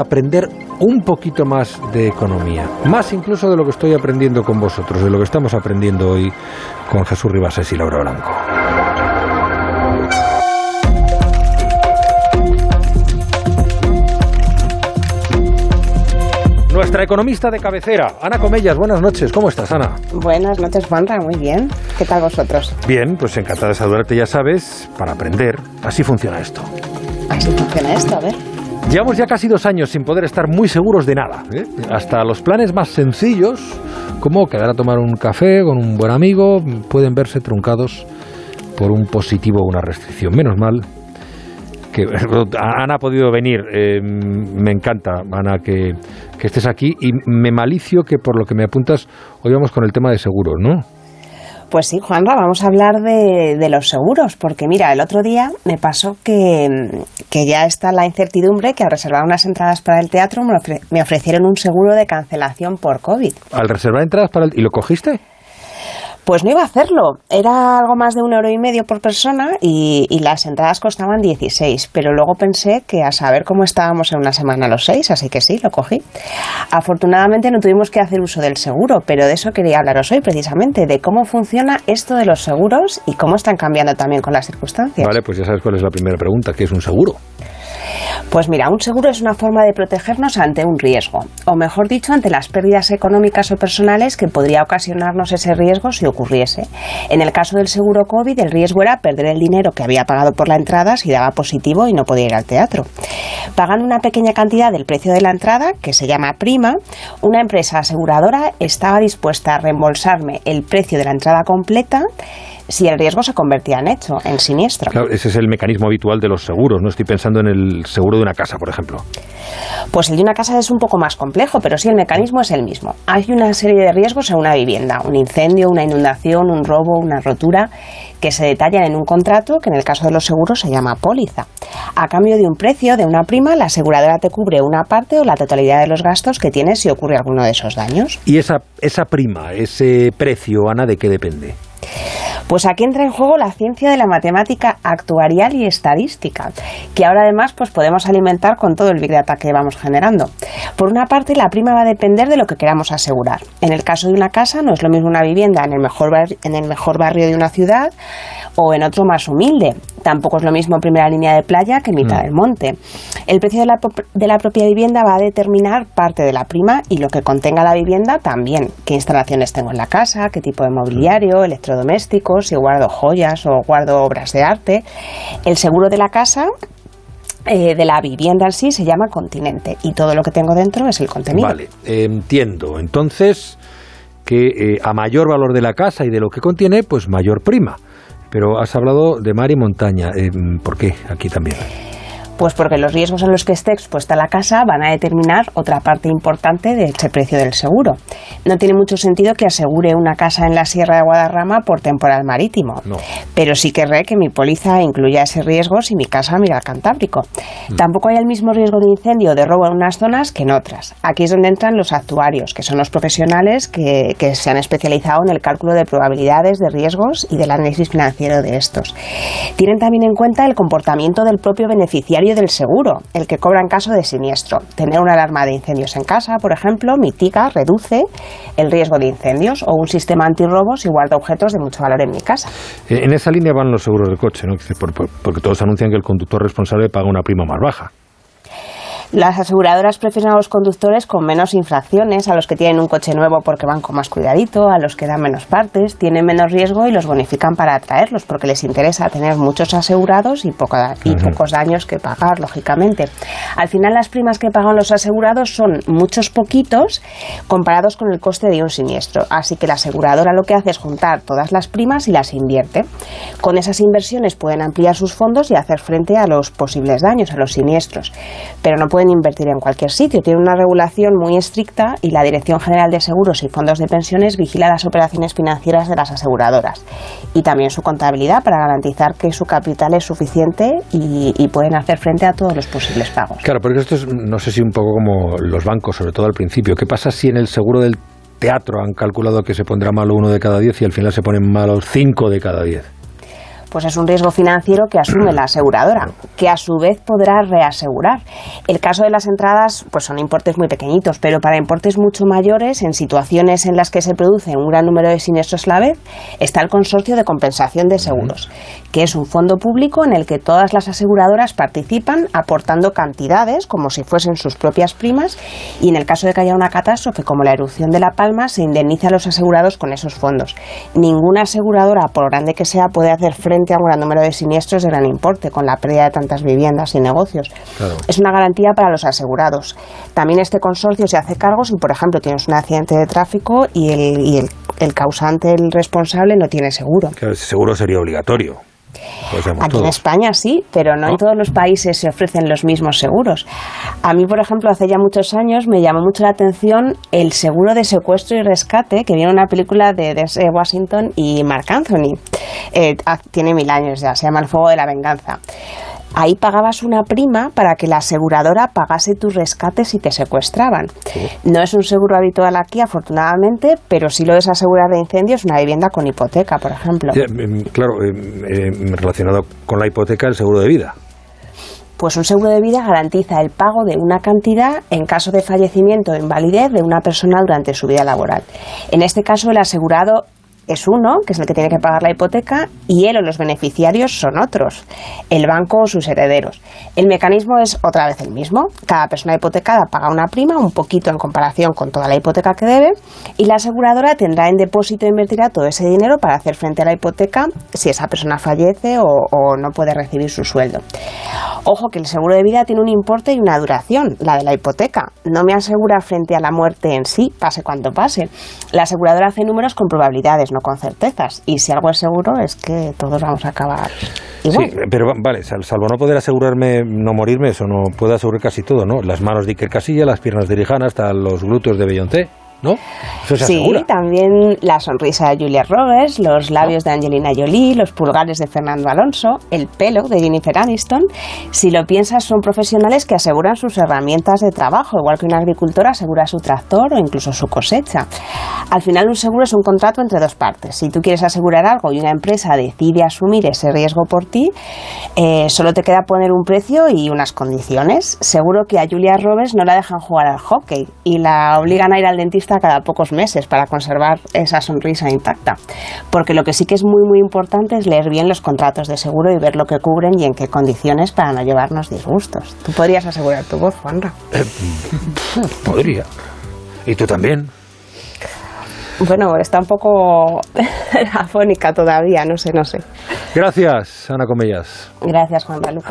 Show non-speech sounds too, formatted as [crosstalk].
aprender un poquito más de economía, más incluso de lo que estoy aprendiendo con vosotros, de lo que estamos aprendiendo hoy con Jesús Ribasés y Laura Blanco. Nuestra economista de cabecera, Ana Comellas. Buenas noches, ¿cómo estás, Ana? Buenas noches, Juanra, muy bien. ¿Qué tal vosotros? Bien, pues encantada de saludarte, ya sabes, para aprender. Así funciona esto. Así funciona esto, a ver. Llevamos ya casi dos años sin poder estar muy seguros de nada. ¿eh? Hasta los planes más sencillos, como quedar a tomar un café con un buen amigo, pueden verse truncados por un positivo o una restricción. Menos mal que [laughs] Ana ha podido venir. Eh, me encanta, Ana, que, que estés aquí y me malicio que por lo que me apuntas, hoy vamos con el tema de seguros, ¿no? Pues sí, Juanra, vamos a hablar de, los seguros, porque mira, el otro día me pasó que, que, ya está la incertidumbre que al reservar unas entradas para el teatro me, ofrecieron un seguro de cancelación por COVID. ¿Al reservar entradas para el... ¿Y lo cogiste? Pues no iba a hacerlo. Era algo más de un euro y medio por persona y, las entradas costaban 16. Pero luego pensé que a saber cómo estábamos en una semana los seis, así que sí, lo cogí. Afortunadamente no tuvimos que hacer uso del seguro, pero de eso quería hablaros hoy precisamente, de cómo funciona esto de los seguros y cómo están cambiando también con las circunstancias. Vale, pues ya sabes cuál es la primera pregunta, ¿qué es un seguro? Pues mira, un seguro es una forma de protegernos ante un riesgo, o mejor dicho, ante las pérdidas económicas o personales que podría ocasionarnos ese riesgo si ocurriese. En el caso del seguro COVID, el riesgo era perder el dinero que había pagado por la entrada si daba positivo y no podía ir al teatro. Pagando una pequeña cantidad del precio de la entrada, que se llama prima, una empresa aseguradora estaba dispuesta a reembolsarme el precio de la entrada completa si el riesgo se convertía en hecho, en siniestro. Claro, ese es el mecanismo habitual de los seguros, no estoy pensando en el seguro de una casa, por ejemplo. Pues el de una casa es un poco más complejo, pero sí el mecanismo es el mismo. Hay una serie de riesgos en una vivienda, un incendio, una inundación, un robo, una rotura, que se detallan en un contrato que en el caso de los seguros se llama póliza. A cambio de un precio, de una prima, la aseguradora te cubre una parte o la totalidad de los gastos que tienes si ocurre alguno de esos daños. ¿Y esa, esa prima, ese precio, Ana, de qué depende? Pues aquí entra en juego la ciencia de la matemática actuarial y estadística, que ahora además pues podemos alimentar con todo el big data que vamos generando. Por una parte, la prima va a depender de lo que queramos asegurar. En el caso de una casa, no es lo mismo una vivienda en el mejor, en el mejor barrio de una ciudad o en otro más humilde. Tampoco es lo mismo primera línea de playa que mitad mm. del monte. El precio de la, de la propia vivienda va a determinar parte de la prima y lo que contenga la vivienda también. ¿Qué instalaciones tengo en la casa? ¿Qué tipo de mobiliario? ¿Electrodomésticos? ¿Si guardo joyas o guardo obras de arte? El seguro de la casa eh, de la vivienda en sí se llama continente y todo lo que tengo dentro es el contenido. Vale, entiendo. Entonces, que eh, a mayor valor de la casa y de lo que contiene, pues mayor prima. Pero has hablado de mar y montaña. Eh, ¿Por qué aquí también? Pues porque los riesgos en los que esté expuesta la casa van a determinar otra parte importante de ese precio del seguro. No tiene mucho sentido que asegure una casa en la Sierra de Guadarrama por temporal marítimo, pero sí querré que mi póliza incluya ese riesgo si mi casa mira al Cantábrico. Mm. Tampoco hay el mismo riesgo de incendio o de robo en unas zonas que en otras. Aquí es donde entran los actuarios, que son los profesionales que, que se han especializado en el cálculo de probabilidades de riesgos y del análisis financiero de estos. Tienen también en cuenta el comportamiento del propio beneficiario del seguro, el que cobra en caso de siniestro. Tener una alarma de incendios en casa, por ejemplo, mitiga, reduce el riesgo de incendios o un sistema antirrobo si guarda objetos de mucho valor en mi casa. Eh, en esa línea van los seguros de coche, ¿no? porque todos anuncian que el conductor responsable paga una prima más baja. Las aseguradoras prefieren a los conductores con menos infracciones, a los que tienen un coche nuevo porque van con más cuidadito, a los que dan menos partes, tienen menos riesgo y los bonifican para atraerlos porque les interesa tener muchos asegurados y, y pocos daños que pagar, lógicamente. Al final las primas que pagan los asegurados son muchos poquitos comparados con el coste de un siniestro. Así que la aseguradora lo que hace es juntar todas las primas y las invierte. Con esas inversiones pueden ampliar sus fondos y hacer frente a los posibles daños, a los siniestros. Pero no pueden invertir en cualquier sitio. Tiene una regulación muy estricta y la Dirección General de Seguros y Fondos de Pensiones vigila las operaciones financieras de las aseguradoras y también su contabilidad para garantizar que su capital es suficiente y, pueden hacer frente a todos los posibles pagos. Claro, porque esto es, no sé si un poco como los bancos, sobre todo al principio. ¿Qué pasa si en el seguro del teatro han calculado que se pondrá malo uno de cada diez y al final se ponen malos cinco de cada diez? Pues es un riesgo financiero que asume la aseguradora, que a su vez podrá reasegurar. El caso de las entradas, pues son importes muy pequeñitos, pero para importes mucho mayores, en situaciones en las que se produce un gran número de siniestros a la vez, está el Consorcio de Compensación de Seguros, que es un fondo público en el que todas las aseguradoras participan aportando cantidades como si fuesen sus propias primas y en el caso de que haya una catástrofe como la erupción de La Palma se indemniza a los asegurados con esos fondos. Ninguna aseguradora, por grande que sea, puede hacer frente a un gran número de siniestros de gran importe con la pérdida de tantas viviendas y negocios. Es una garantía para los asegurados. También este consorcio se hace cargo si, por ejemplo, tienes un accidente de tráfico y el, el, causante, el responsable, no tiene seguro. Claro, ese seguro sería obligatorio. Aquí en España sí, pero no, en todos los países se ofrecen los mismos seguros. A mí, por ejemplo, hace ya muchos años me llamó mucho la atención el seguro de secuestro y rescate que viene en una película de Denzel Washington y Mark Anthony. Eh, ah, tiene mil años ya, se llama El Fuego de la Venganza ahí pagabas una prima para que la aseguradora pagase tus rescates si te secuestraban. No es un seguro habitual aquí, afortunadamente, pero sí lo es asegurar de incendios una vivienda con hipoteca, por ejemplo. Em, claro, em, relacionado con la hipoteca, el seguro de vida. Pues un seguro de vida garantiza el pago de una cantidad en caso de fallecimiento o invalidez de una persona durante su vida laboral. En este caso, el asegurado es uno, que es el que tiene que pagar la hipoteca, y él o los beneficiarios son otros, el banco o sus herederos. El mecanismo es otra vez el mismo. Cada persona hipotecada paga una prima, un poquito en comparación con toda la hipoteca que debe, y la aseguradora tendrá en depósito e invertirá todo ese dinero para hacer frente a la hipoteca si esa persona fallece o, no puede recibir su sueldo. Ojo que el seguro de vida tiene un importe y una duración, la de la hipoteca. No me asegura frente a la muerte en sí, pase cuanto pase. La aseguradora hace números con probabilidades, no con certezas. Y si algo es seguro es que todos vamos a acabar igual. Sí, pero vale, salvo no poder asegurarme no morirme, eso no puedo asegurar casi todo, ¿no? Las manos de Iker Casilla, las piernas de Rijana, hasta los glúteos de Beyoncé. ¿No? sí, también la sonrisa de Julia Roberts, los labios de Angelina Jolie, los pulgares de Fernando Alonso, el pelo de Jennifer Aniston. Si lo piensas, son profesionales que aseguran sus herramientas de trabajo, igual que un agricultor asegura su tractor o incluso su cosecha. Al final, un seguro es un contrato entre dos partes. Si tú quieres asegurar algo y una empresa decide asumir ese riesgo por ti, eh, solo te queda poner un precio y unas condiciones. Seguro que a Julia Roberts no la dejan jugar al hockey y la obligan a ir al dentista cada pocos meses para conservar esa sonrisa intacta. Porque lo que sí que es muy, muy importante es leer bien los contratos de seguro y ver lo que cubren y en qué condiciones para no llevarnos disgustos. Tú podrías asegurar tu voz, Juanra. Eh, podría. ¿Y tú también? Bueno, está un poco [laughs] afónica todavía, no sé, no sé. Gracias, Ana Comellas. Gracias, Juan Lucas.